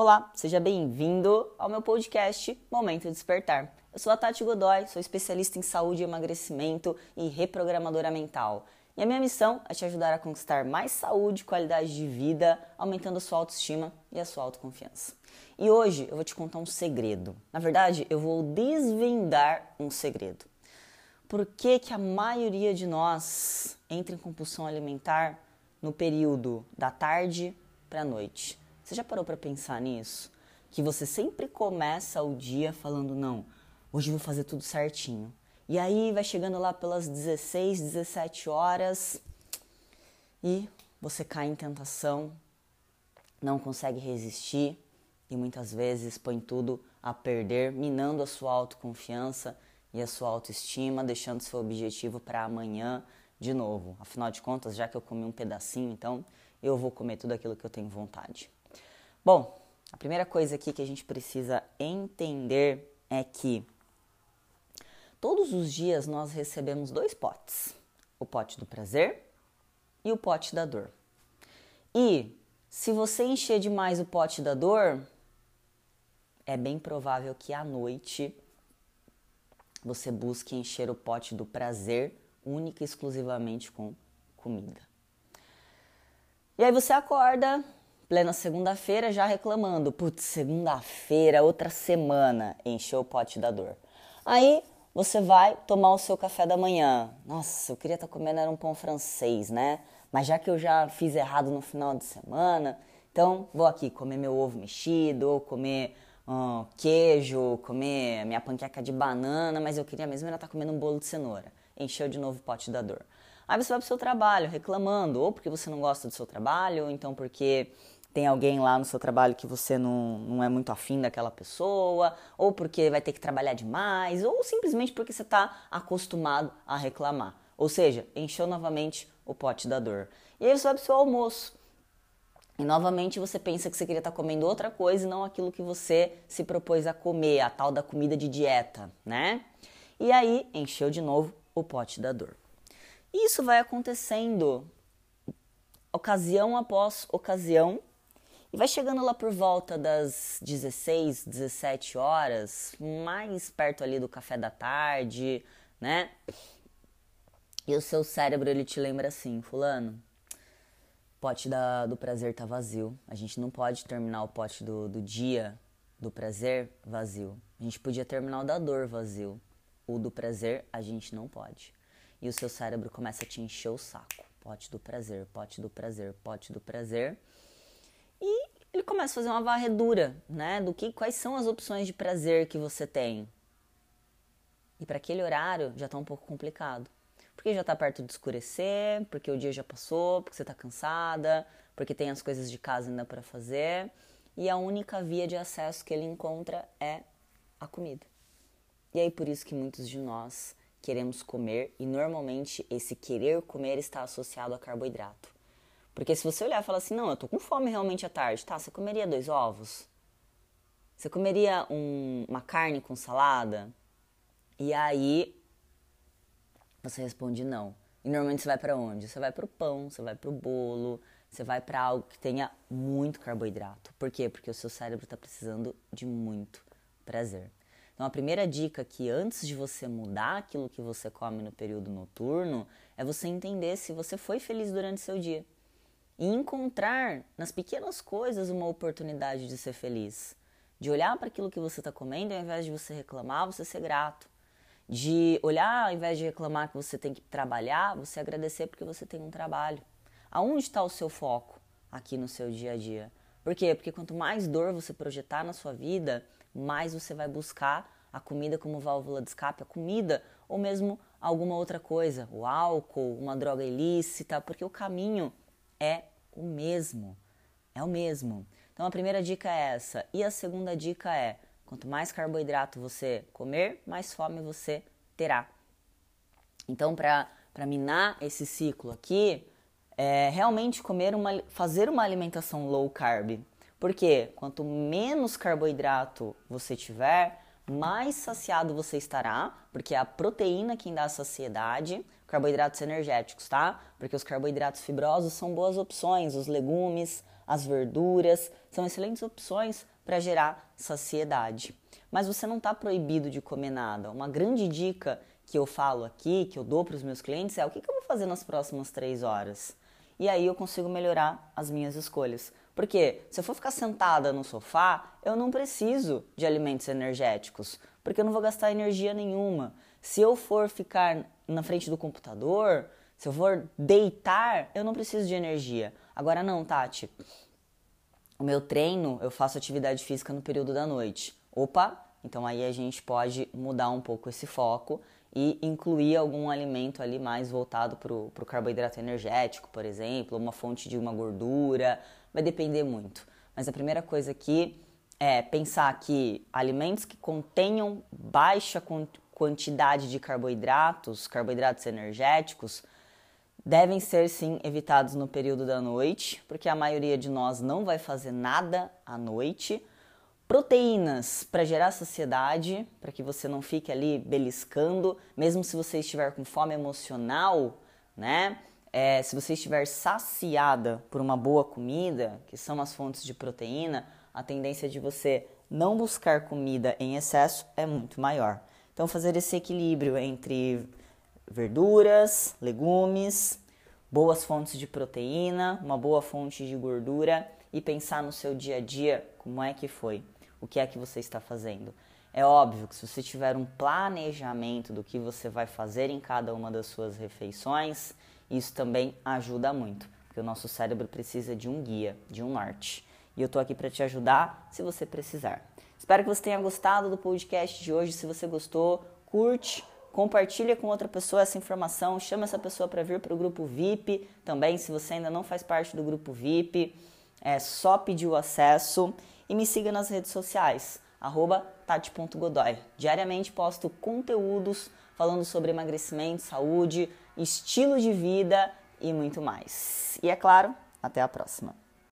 Olá, seja bem-vindo ao meu podcast Momento Despertar. Eu sou a Tati Godoy, sou especialista em saúde emagrecimento e reprogramadora mental. E a minha missão é te ajudar a conquistar mais saúde e qualidade de vida, aumentando a sua autoestima e a sua autoconfiança. E hoje eu vou te contar um segredo. Na verdade, eu vou desvendar um segredo. Por que, que a maioria de nós entra em compulsão alimentar no período da tarde para a noite? Você já parou para pensar nisso? Que você sempre começa o dia falando, não, hoje vou fazer tudo certinho. E aí vai chegando lá pelas 16, 17 horas e você cai em tentação, não consegue resistir e muitas vezes põe tudo a perder, minando a sua autoconfiança e a sua autoestima, deixando seu objetivo para amanhã de novo. Afinal de contas, já que eu comi um pedacinho, então eu vou comer tudo aquilo que eu tenho vontade. Bom, a primeira coisa aqui que a gente precisa entender é que todos os dias nós recebemos dois potes: o pote do prazer e o pote da dor. E se você encher demais o pote da dor, é bem provável que à noite você busque encher o pote do prazer única e exclusivamente com comida. E aí você acorda plena segunda-feira já reclamando. Putz, segunda-feira, outra semana, encheu o pote da dor. Aí você vai tomar o seu café da manhã. Nossa, eu queria estar tá comendo era um pão francês, né? Mas já que eu já fiz errado no final de semana, então vou aqui comer meu ovo mexido, ou comer um, queijo, comer minha panqueca de banana, mas eu queria mesmo era estar tá comendo um bolo de cenoura. Encheu de novo o pote da dor. Aí você vai pro seu trabalho reclamando, ou porque você não gosta do seu trabalho, ou então porque tem alguém lá no seu trabalho que você não, não é muito afim daquela pessoa, ou porque vai ter que trabalhar demais, ou simplesmente porque você está acostumado a reclamar. Ou seja, encheu novamente o pote da dor. E aí você vai para o seu almoço. E novamente você pensa que você queria estar tá comendo outra coisa e não aquilo que você se propôs a comer, a tal da comida de dieta, né? E aí encheu de novo o pote da dor. Isso vai acontecendo ocasião após ocasião e vai chegando lá por volta das 16, 17 horas, mais perto ali do café da tarde, né? E o seu cérebro ele te lembra assim, fulano, pote da, do prazer tá vazio. A gente não pode terminar o pote do, do dia do prazer vazio. A gente podia terminar o da dor vazio. O do prazer a gente não pode. E o seu cérebro começa a te encher o saco. Pote do prazer, pote do prazer, pote do prazer e ele começa a fazer uma varredura, né, do que quais são as opções de prazer que você tem. E para aquele horário já está um pouco complicado. Porque já está perto de escurecer, porque o dia já passou, porque você está cansada, porque tem as coisas de casa ainda para fazer, e a única via de acesso que ele encontra é a comida. E aí por isso que muitos de nós queremos comer e normalmente esse querer comer está associado a carboidrato. Porque se você olhar e falar assim, não, eu tô com fome realmente à tarde, tá? Você comeria dois ovos? Você comeria um, uma carne com salada? E aí você responde não. E normalmente você vai para onde? Você vai para o pão, você vai para o bolo, você vai para algo que tenha muito carboidrato. Por quê? Porque o seu cérebro está precisando de muito prazer. Então a primeira dica que antes de você mudar aquilo que você come no período noturno é você entender se você foi feliz durante seu dia e encontrar nas pequenas coisas uma oportunidade de ser feliz. De olhar para aquilo que você está comendo ao invés de você reclamar, você ser grato. De olhar ao invés de reclamar que você tem que trabalhar, você agradecer porque você tem um trabalho. Aonde está o seu foco aqui no seu dia a dia? Por quê? Porque quanto mais dor você projetar na sua vida, mais você vai buscar a comida como válvula de escape, a comida ou mesmo alguma outra coisa, o álcool, uma droga ilícita, porque o caminho é o mesmo. É o mesmo. Então a primeira dica é essa. E a segunda dica é: quanto mais carboidrato você comer, mais fome você terá. Então, para minar esse ciclo aqui, é realmente comer uma, fazer uma alimentação low carb. Porque quanto menos carboidrato você tiver, mais saciado você estará, porque é a proteína quem dá saciedade, carboidratos energéticos, tá? Porque os carboidratos fibrosos são boas opções, os legumes, as verduras, são excelentes opções para gerar saciedade. Mas você não está proibido de comer nada. Uma grande dica que eu falo aqui, que eu dou para os meus clientes é o que, que eu vou fazer nas próximas três horas. E aí eu consigo melhorar as minhas escolhas. Porque se eu for ficar sentada no sofá, eu não preciso de alimentos energéticos, porque eu não vou gastar energia nenhuma. Se eu for ficar na frente do computador, se eu for deitar, eu não preciso de energia. Agora não, Tati. O meu treino, eu faço atividade física no período da noite. Opa, então aí a gente pode mudar um pouco esse foco e incluir algum alimento ali mais voltado para o carboidrato energético, por exemplo, uma fonte de uma gordura, vai depender muito. Mas a primeira coisa aqui é pensar que alimentos que contenham baixa quantidade de carboidratos, carboidratos energéticos, devem ser sim evitados no período da noite, porque a maioria de nós não vai fazer nada à noite proteínas para gerar saciedade, para que você não fique ali beliscando, mesmo se você estiver com fome emocional, né? É, se você estiver saciada por uma boa comida, que são as fontes de proteína, a tendência de você não buscar comida em excesso é muito maior. Então, fazer esse equilíbrio entre verduras, legumes, boas fontes de proteína, uma boa fonte de gordura e pensar no seu dia a dia como é que foi o que é que você está fazendo. É óbvio que se você tiver um planejamento do que você vai fazer em cada uma das suas refeições, isso também ajuda muito, porque o nosso cérebro precisa de um guia, de um norte. E eu estou aqui para te ajudar se você precisar. Espero que você tenha gostado do podcast de hoje. Se você gostou, curte, compartilha com outra pessoa essa informação, chama essa pessoa para vir para o grupo VIP. Também, se você ainda não faz parte do grupo VIP, é só pedir o acesso e me siga nas redes sociais, tati.godoy. Diariamente posto conteúdos falando sobre emagrecimento, saúde, estilo de vida e muito mais. E é claro, até a próxima.